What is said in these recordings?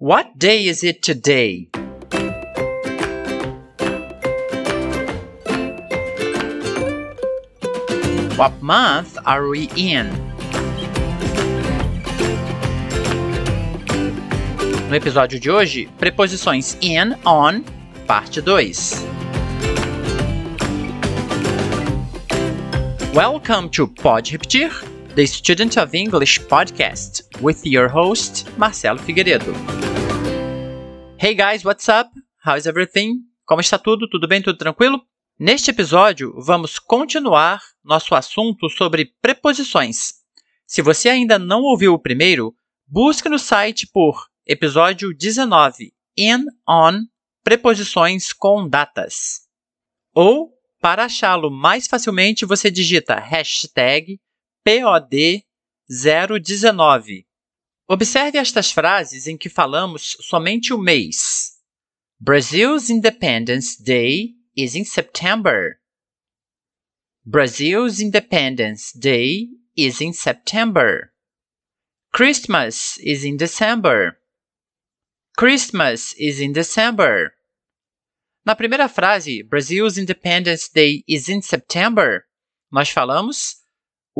What day is it today? What month are we in? No episódio de hoje, preposições in, on, parte 2. Welcome to Pode Repetir, the Student of English podcast, with your host, Marcelo Figueiredo. Hey guys, what's up? How's everything? Como está tudo? Tudo bem? Tudo tranquilo? Neste episódio, vamos continuar nosso assunto sobre preposições. Se você ainda não ouviu o primeiro, busque no site por episódio 19, In, On, preposições com datas. Ou, para achá-lo mais facilmente, você digita hashtag POD019. Observe estas frases em que falamos somente o mês. Brazil's Independence Day is in September. Brazil's Independence Day is in September. Christmas is in December. Christmas is in December. Na primeira frase, Brazil's Independence Day is in September, nós falamos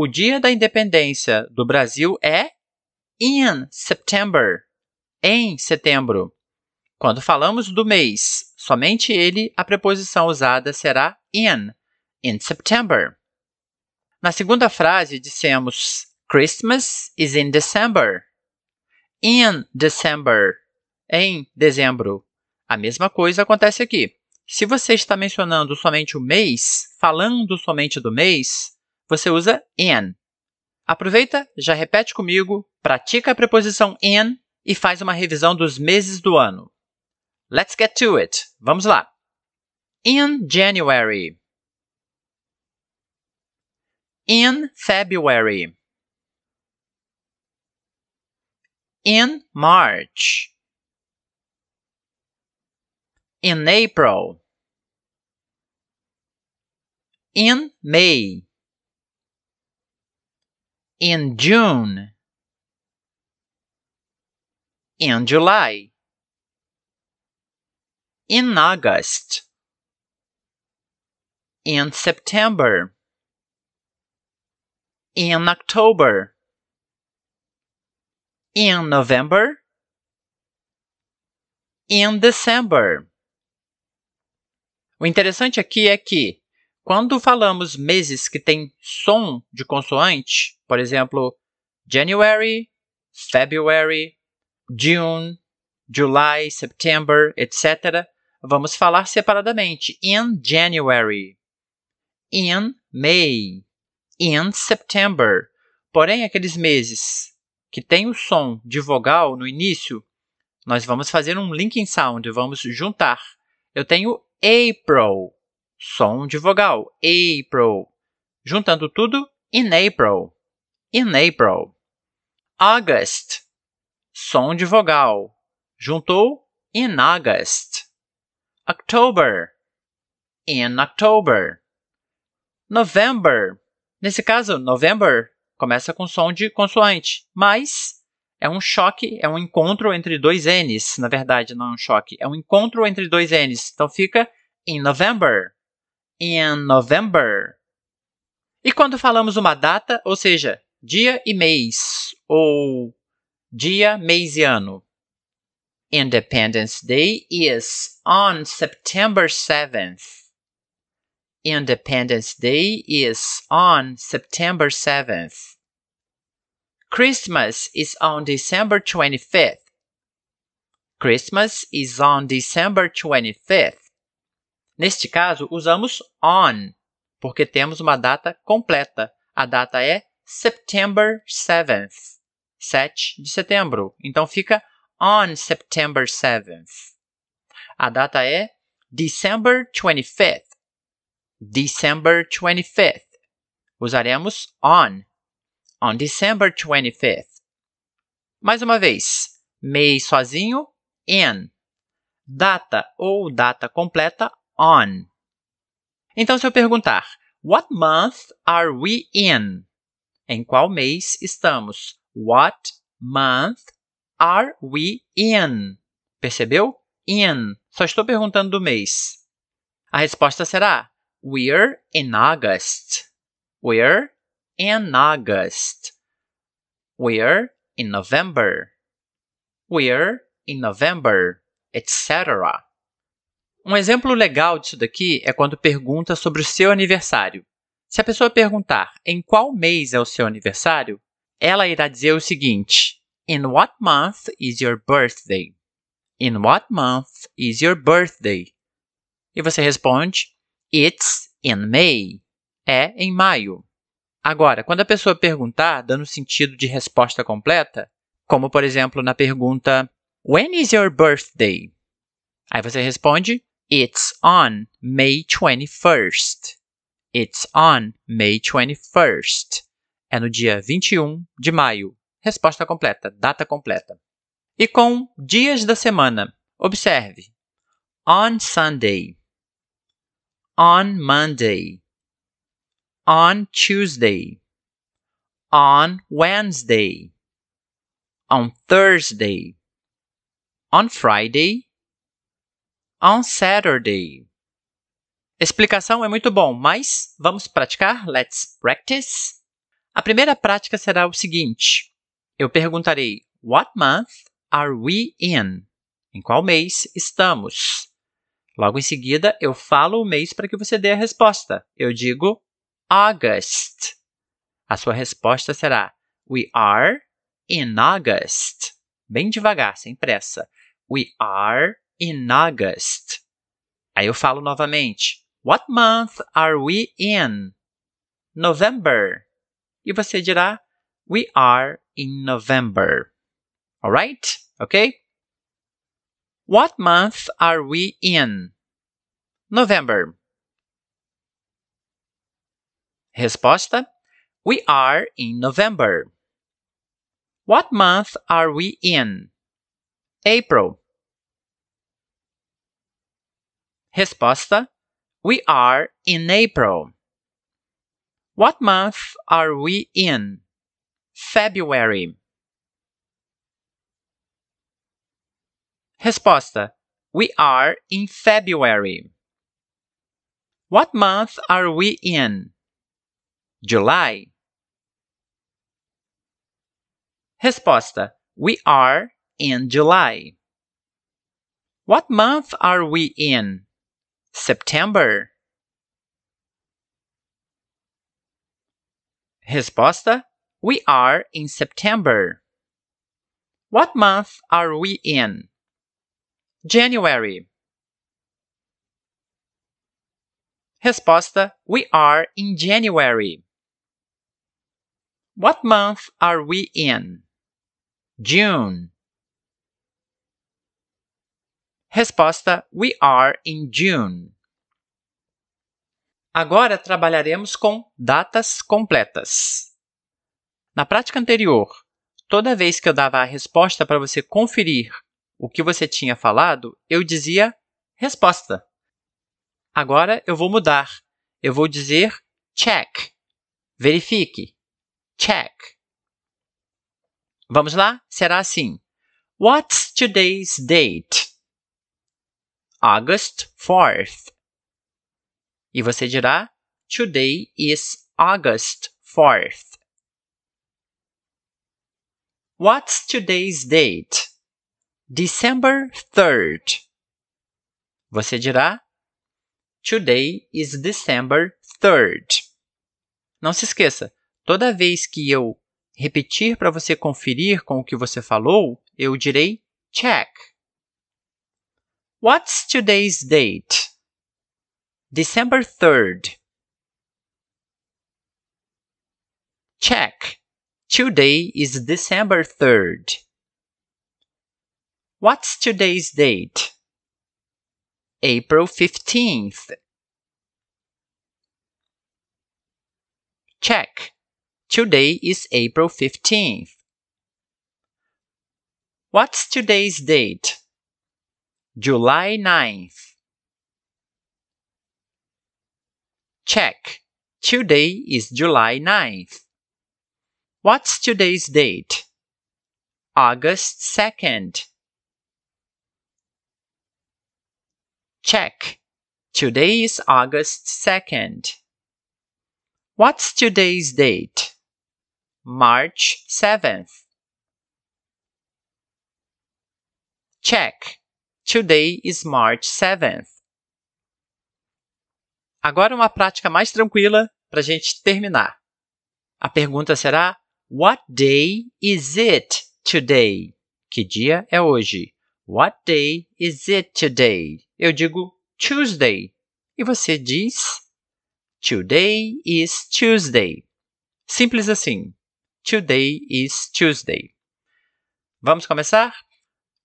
o dia da independência do Brasil é in September, em setembro. Quando falamos do mês, somente ele, a preposição usada será in, in September. Na segunda frase, dissemos Christmas is in December. In December, em dezembro. A mesma coisa acontece aqui. Se você está mencionando somente o mês, falando somente do mês, você usa in. Aproveita, já repete comigo, pratica a preposição in e faz uma revisão dos meses do ano. Let's get to it. Vamos lá. In January. In February. In March. In April. In May. In June. In July. In August, in September, in October, in November, in December. O interessante aqui é que, quando falamos meses que têm som de consoante, por exemplo, January, February, June, July, September, etc., Vamos falar separadamente. In January. In May. In September. Porém, aqueles meses que tem o som de vogal no início, nós vamos fazer um linking sound, vamos juntar. Eu tenho April, som de vogal, April. Juntando tudo, in April, in April. August, som de vogal. Juntou, in August. October, in October. November. Nesse caso, November começa com som de consoante, mas é um choque, é um encontro entre dois N's. Na verdade, não é um choque, é um encontro entre dois N's. Então fica in November. In November. E quando falamos uma data, ou seja, dia e mês, ou dia, mês e ano, Independence Day is on September 7th. Independence Day is on September 7th. Christmas is on December 25th. Christmas is on December 25th. Neste caso, usamos on, porque temos uma data completa. A data é September 7th, 7 de setembro. Então fica on September 7th. A data é December 25th. December 25th. Usaremos on. On December 25th. Mais uma vez, mês sozinho, in. Data ou data completa, on. Então, se eu perguntar, What month are we in? Em qual mês estamos? What month are we in? Percebeu? In. Só estou perguntando do mês. A resposta será We're in August. We're in August. We're in November. We're in November, etc. Um exemplo legal disso daqui é quando pergunta sobre o seu aniversário. Se a pessoa perguntar em qual mês é o seu aniversário, ela irá dizer o seguinte: In what month is your birthday? In what month is your birthday? E você responde: It's in May. É em maio. Agora, quando a pessoa perguntar, dando sentido de resposta completa, como por exemplo na pergunta When is your birthday? Aí você responde It's on May 21st. It's on May 21st. É no dia 21 de maio. Resposta completa, data completa. E com dias da semana, observe: on Sunday, on Monday, on Tuesday, on Wednesday, on Thursday, on Friday, on Saturday. Explicação é muito bom, mas vamos praticar? Let's practice. A primeira prática será o seguinte: eu perguntarei What month are we in? Em qual mês estamos? Logo em seguida, eu falo o mês para que você dê a resposta. Eu digo August. A sua resposta será We are in August. Bem devagar, sem pressa. We are in August. Aí eu falo novamente. What month are we in? November. E você dirá We are in November. Alright? Okay? What month are we in? November. Resposta: We are in November. What month are we in? April. Resposta: We are in April. What month are we in? February. Resposta: We are in February. What month are we in? July. Resposta: We are in July. What month are we in? September. Resposta: We are in September. What month are we in? January. Resposta: We are in January. What month are we in? June. Resposta: We are in June. Agora trabalharemos com datas completas. Na prática anterior, toda vez que eu dava a resposta para você conferir o que você tinha falado, eu dizia resposta. Agora eu vou mudar. Eu vou dizer check. Verifique. Check. Vamos lá? Será assim. What's today's date? August 4th. E você dirá Today is August 4th. What's today's date? December 3rd. Você dirá Today is December 3rd. Não se esqueça, toda vez que eu repetir para você conferir com o que você falou, eu direi check. What's today's date? December 3rd. Check. Today is December 3rd. What's today's date? April 15th. Check. Today is April 15th. What's today's date? July 9th. Check. Today is July 9th. What's today's date? August 2nd. Check. Today is August 2nd. What's today's date? March 7th. Check. Today is March 7th. Agora uma prática mais tranquila para a gente terminar. A pergunta será: What day is it today? Que dia é hoje? What day is it today? Eu digo Tuesday. E você diz Today is Tuesday. Simples assim. Today is Tuesday. Vamos começar?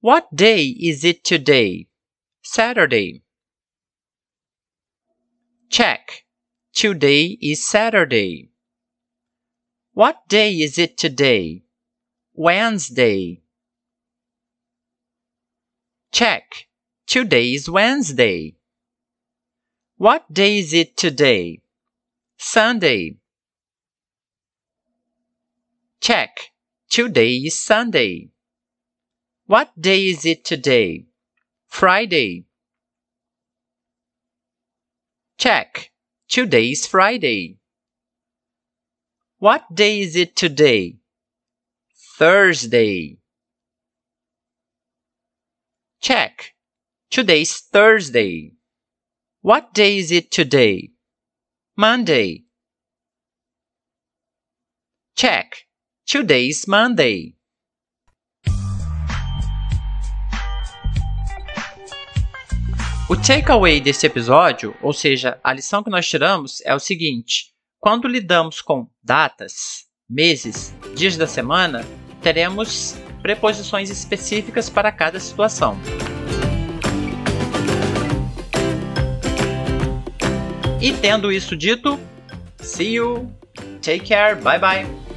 What day is it today? Saturday. Check. Today is Saturday. What day is it today? Wednesday. Check. Today is Wednesday. What day is it today? Sunday. Check. Today is Sunday. What day is it today? Friday. Check. Today is Friday. What day is it today? Thursday. Check. Today's Thursday. What day is it today? Monday. Check. Today's Monday. O takeaway desse episódio, ou seja, a lição que nós tiramos, é o seguinte: quando lidamos com datas, meses, dias da semana, teremos preposições específicas para cada situação. E tendo isso dito, see you, take care, bye bye.